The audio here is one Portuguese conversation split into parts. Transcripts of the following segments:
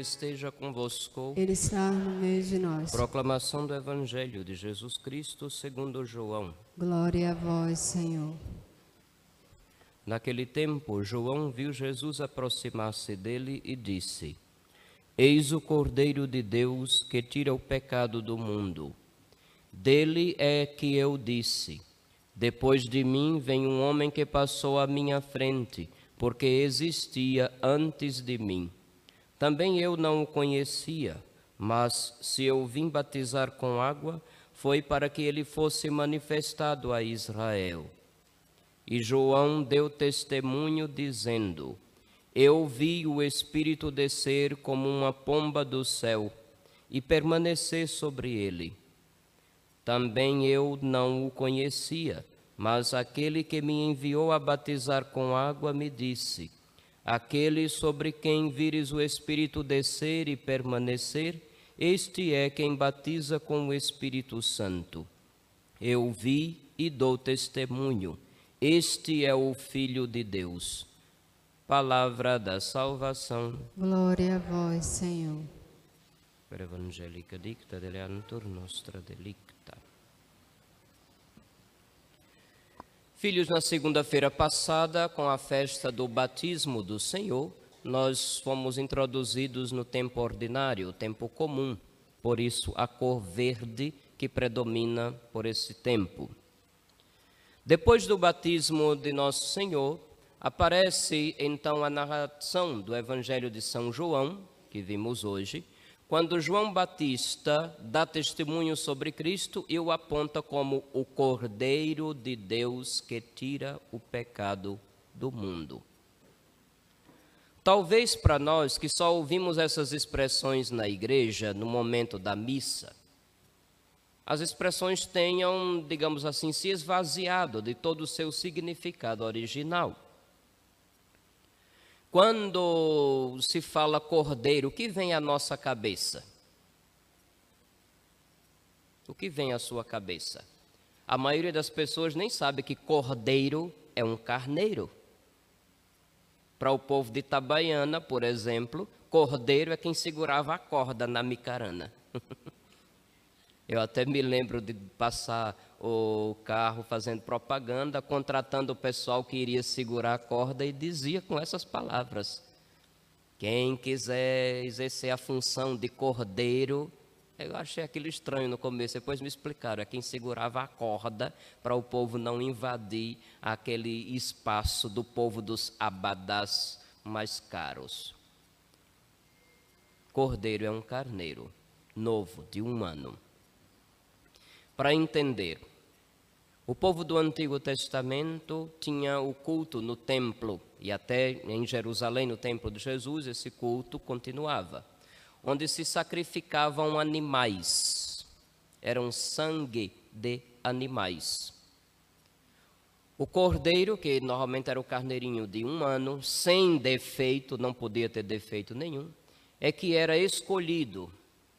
Esteja convosco. Ele está no meio de nós. Proclamação do Evangelho de Jesus Cristo segundo João. Glória a vós, Senhor. Naquele tempo, João viu Jesus aproximar-se dele e disse: Eis o Cordeiro de Deus que tira o pecado do mundo. Dele é que eu disse: Depois de mim vem um homem que passou à minha frente, porque existia antes de mim. Também eu não o conhecia, mas se eu vim batizar com água, foi para que ele fosse manifestado a Israel. E João deu testemunho, dizendo: Eu vi o Espírito descer como uma pomba do céu e permanecer sobre ele. Também eu não o conhecia, mas aquele que me enviou a batizar com água me disse: Aquele sobre quem vires o Espírito descer e permanecer, este é quem batiza com o Espírito Santo. Eu vi e dou testemunho. Este é o Filho de Deus. Palavra da salvação. Glória a vós, Senhor. Per evangelica dicta deleantur nostra delicta. Filhos, na segunda-feira passada, com a festa do batismo do Senhor, nós fomos introduzidos no tempo ordinário, o tempo comum, por isso a cor verde que predomina por esse tempo. Depois do batismo de Nosso Senhor, aparece então a narração do Evangelho de São João, que vimos hoje, quando João Batista dá testemunho sobre Cristo e o aponta como o Cordeiro de Deus que tira o pecado do mundo. Talvez para nós que só ouvimos essas expressões na igreja no momento da missa, as expressões tenham, digamos assim, se esvaziado de todo o seu significado original. Quando se fala cordeiro, o que vem à nossa cabeça? O que vem à sua cabeça? A maioria das pessoas nem sabe que cordeiro é um carneiro. Para o povo de Itabaiana, por exemplo, cordeiro é quem segurava a corda na micarana. Eu até me lembro de passar o carro fazendo propaganda, contratando o pessoal que iria segurar a corda e dizia com essas palavras: Quem quiser exercer a função de cordeiro, eu achei aquilo estranho no começo, depois me explicaram: é quem segurava a corda para o povo não invadir aquele espaço do povo dos abadás mais caros. Cordeiro é um carneiro novo, de um ano para entender. O povo do Antigo Testamento tinha o culto no templo, e até em Jerusalém, no templo de Jesus, esse culto continuava, onde se sacrificavam animais, eram sangue de animais. O cordeiro, que normalmente era o carneirinho de um ano, sem defeito, não podia ter defeito nenhum, é que era escolhido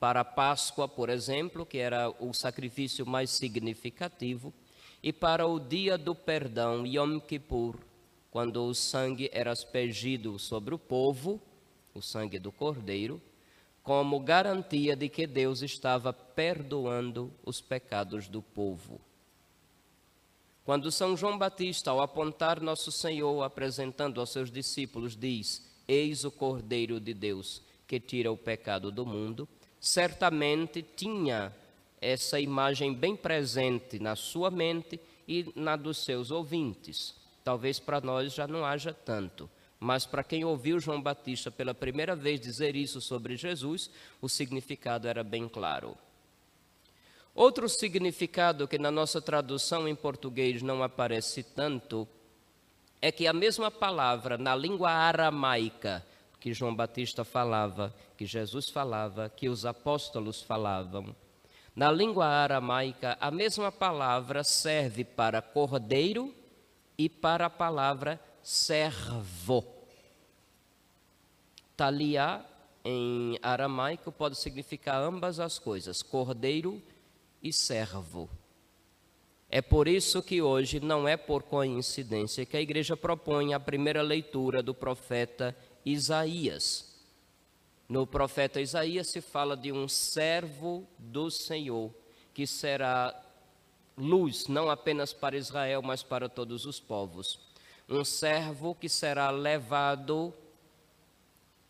para a Páscoa, por exemplo, que era o sacrifício mais significativo, e para o dia do perdão, Yom Kippur, quando o sangue era aspergido sobre o povo, o sangue do cordeiro, como garantia de que Deus estava perdoando os pecados do povo. Quando São João Batista, ao apontar Nosso Senhor apresentando aos seus discípulos, diz: Eis o Cordeiro de Deus que tira o pecado do mundo, certamente tinha essa imagem bem presente na sua mente e na dos seus ouvintes. Talvez para nós já não haja tanto, mas para quem ouviu João Batista pela primeira vez dizer isso sobre Jesus, o significado era bem claro. Outro significado que na nossa tradução em português não aparece tanto é que a mesma palavra na língua aramaica que João Batista falava, que Jesus falava, que os apóstolos falavam. Na língua aramaica, a mesma palavra serve para cordeiro e para a palavra servo. Talia, em aramaico, pode significar ambas as coisas, cordeiro e servo. É por isso que hoje não é por coincidência que a igreja propõe a primeira leitura do profeta Isaías. No profeta Isaías se fala de um servo do Senhor, que será luz não apenas para Israel, mas para todos os povos. Um servo que será levado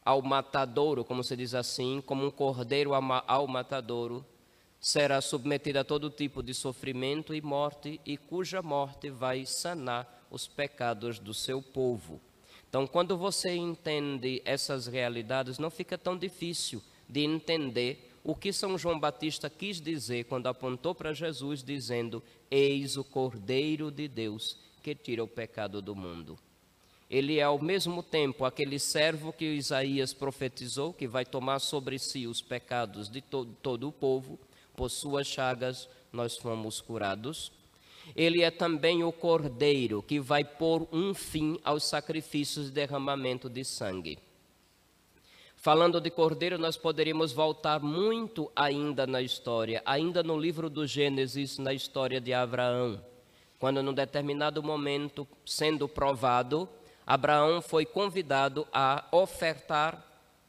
ao matadouro, como se diz assim, como um cordeiro ao matadouro, será submetido a todo tipo de sofrimento e morte, e cuja morte vai sanar os pecados do seu povo. Então, quando você entende essas realidades, não fica tão difícil de entender o que São João Batista quis dizer quando apontou para Jesus, dizendo: Eis o Cordeiro de Deus que tira o pecado do mundo. Ele é ao mesmo tempo aquele servo que Isaías profetizou, que vai tomar sobre si os pecados de to todo o povo, por suas chagas nós fomos curados. Ele é também o cordeiro que vai pôr um fim aos sacrifícios de derramamento de sangue. Falando de cordeiro, nós poderíamos voltar muito ainda na história, ainda no livro do Gênesis, na história de Abraão, quando num determinado momento, sendo provado, Abraão foi convidado a ofertar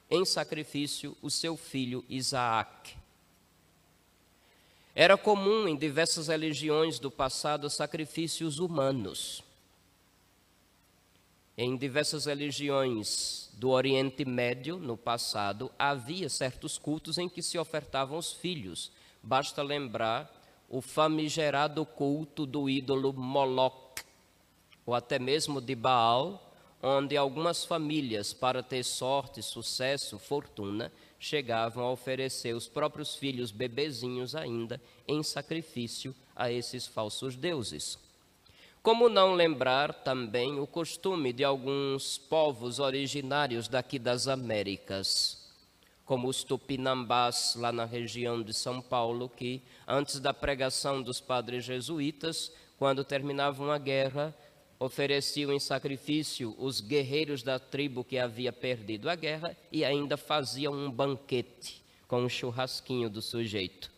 em sacrifício o seu filho Isaac. Era comum em diversas religiões do passado sacrifícios humanos. Em diversas religiões do Oriente Médio, no passado, havia certos cultos em que se ofertavam os filhos. Basta lembrar o famigerado culto do ídolo Moloch, ou até mesmo de Baal, onde algumas famílias, para ter sorte, sucesso, fortuna, chegavam a oferecer os próprios filhos bebezinhos ainda em sacrifício a esses falsos deuses. Como não lembrar também o costume de alguns povos originários daqui das Américas, como os tupinambás lá na região de São Paulo, que antes da pregação dos padres jesuítas, quando terminavam a guerra, ofereciam em sacrifício os guerreiros da tribo que havia perdido a guerra e ainda faziam um banquete com um churrasquinho do sujeito.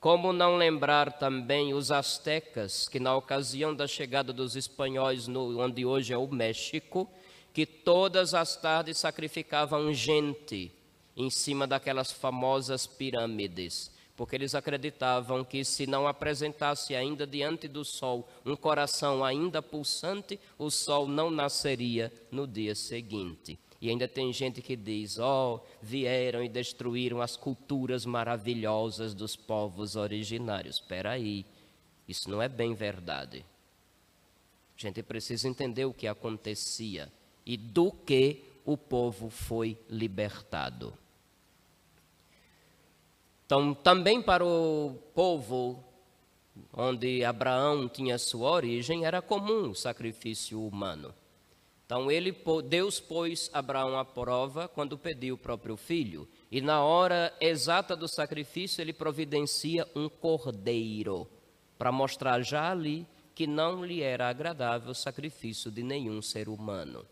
Como não lembrar também os astecas, que na ocasião da chegada dos espanhóis, no, onde hoje é o México, que todas as tardes sacrificavam gente em cima daquelas famosas pirâmides porque eles acreditavam que se não apresentasse ainda diante do sol um coração ainda pulsante, o sol não nasceria no dia seguinte. E ainda tem gente que diz: ó, oh, vieram e destruíram as culturas maravilhosas dos povos originários. Espera aí, isso não é bem verdade. A gente precisa entender o que acontecia e do que o povo foi libertado. Então, também para o povo onde Abraão tinha sua origem, era comum o sacrifício humano. Então, ele, Deus pôs Abraão à prova quando pediu o próprio filho. E na hora exata do sacrifício, ele providencia um cordeiro, para mostrar já ali que não lhe era agradável o sacrifício de nenhum ser humano.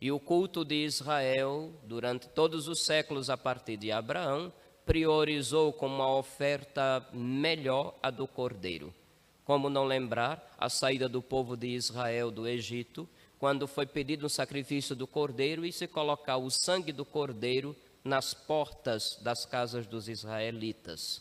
E o culto de Israel, durante todos os séculos a partir de Abraão, priorizou como uma oferta melhor a do cordeiro. Como não lembrar a saída do povo de Israel do Egito, quando foi pedido o sacrifício do cordeiro e se colocar o sangue do cordeiro nas portas das casas dos israelitas,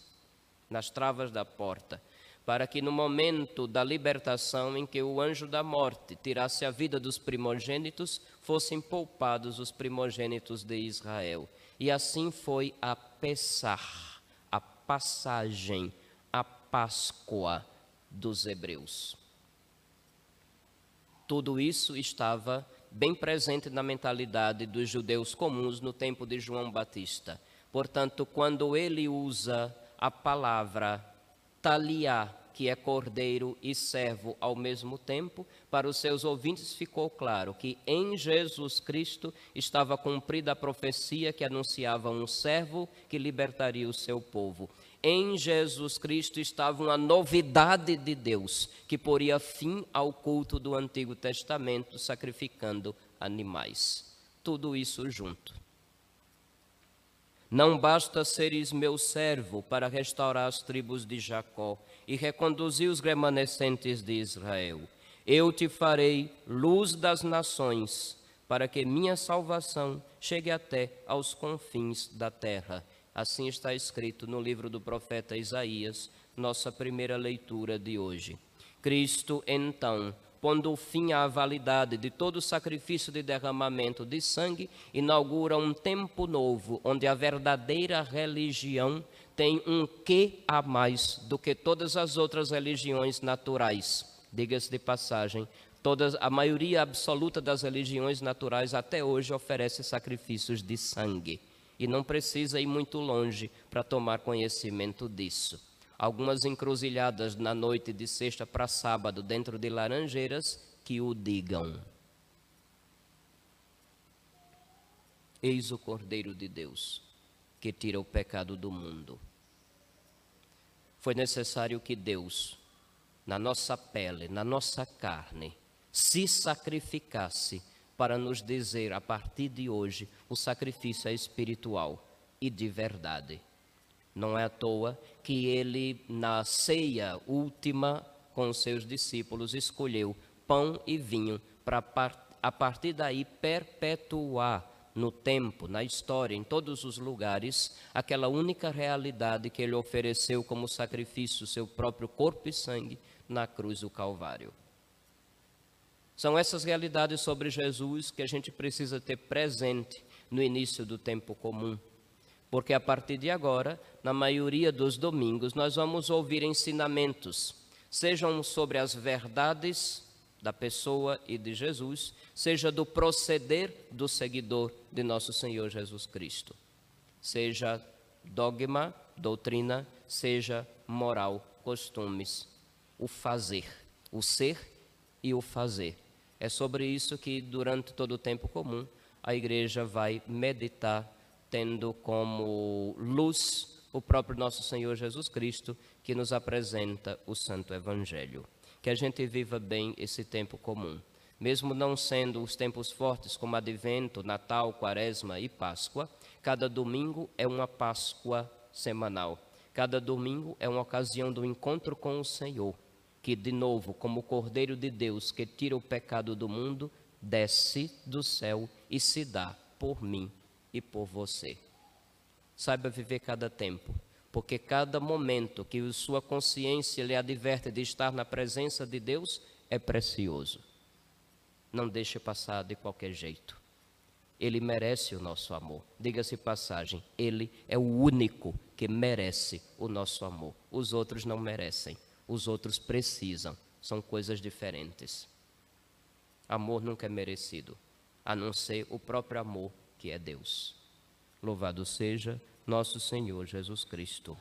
nas travas da porta, para que no momento da libertação em que o anjo da morte tirasse a vida dos primogênitos, fossem poupados os primogênitos de Israel. E assim foi a Pessar, a passagem, a Páscoa dos hebreus. Tudo isso estava bem presente na mentalidade dos judeus comuns no tempo de João Batista. Portanto, quando ele usa a palavra taliá, que é cordeiro e servo ao mesmo tempo, para os seus ouvintes ficou claro que em Jesus Cristo estava cumprida a profecia que anunciava um servo que libertaria o seu povo. Em Jesus Cristo estava uma novidade de Deus que poria fim ao culto do Antigo Testamento, sacrificando animais. Tudo isso junto. Não basta seres meu servo para restaurar as tribos de Jacó e reconduzir os remanescentes de Israel. Eu te farei luz das nações, para que minha salvação chegue até aos confins da terra. Assim está escrito no livro do profeta Isaías, nossa primeira leitura de hoje. Cristo, então, pondo fim à validade de todo sacrifício de derramamento de sangue, inaugura um tempo novo, onde a verdadeira religião tem um que a mais do que todas as outras religiões naturais. Diga-se de passagem, todas, a maioria absoluta das religiões naturais até hoje oferece sacrifícios de sangue. E não precisa ir muito longe para tomar conhecimento disso algumas encruzilhadas na noite de sexta para sábado dentro de Laranjeiras que o digam. Eis o Cordeiro de Deus que tira o pecado do mundo. Foi necessário que Deus, na nossa pele, na nossa carne, se sacrificasse para nos dizer a partir de hoje o sacrifício é espiritual e de verdade. Não é à toa que ele, na ceia última com seus discípulos, escolheu pão e vinho para, a partir daí, perpetuar no tempo, na história, em todos os lugares, aquela única realidade que ele ofereceu como sacrifício, seu próprio corpo e sangue, na cruz do Calvário. São essas realidades sobre Jesus que a gente precisa ter presente no início do tempo comum. Porque a partir de agora, na maioria dos domingos, nós vamos ouvir ensinamentos, sejam sobre as verdades da pessoa e de Jesus, seja do proceder do seguidor de nosso Senhor Jesus Cristo. Seja dogma, doutrina, seja moral, costumes, o fazer, o ser e o fazer. É sobre isso que durante todo o tempo comum a igreja vai meditar tendo como luz o próprio nosso Senhor Jesus Cristo, que nos apresenta o Santo Evangelho. Que a gente viva bem esse tempo comum. Mesmo não sendo os tempos fortes como Advento, Natal, Quaresma e Páscoa, cada domingo é uma Páscoa semanal. Cada domingo é uma ocasião do encontro com o Senhor, que, de novo, como Cordeiro de Deus que tira o pecado do mundo, desce do céu e se dá por mim e por você. Saiba viver cada tempo, porque cada momento que sua consciência lhe adverte de estar na presença de Deus é precioso. Não deixe passar de qualquer jeito. Ele merece o nosso amor. Diga-se passagem, ele é o único que merece o nosso amor. Os outros não merecem, os outros precisam. São coisas diferentes. Amor nunca é merecido, a não ser o próprio amor que é Deus. Louvado seja nosso Senhor Jesus Cristo.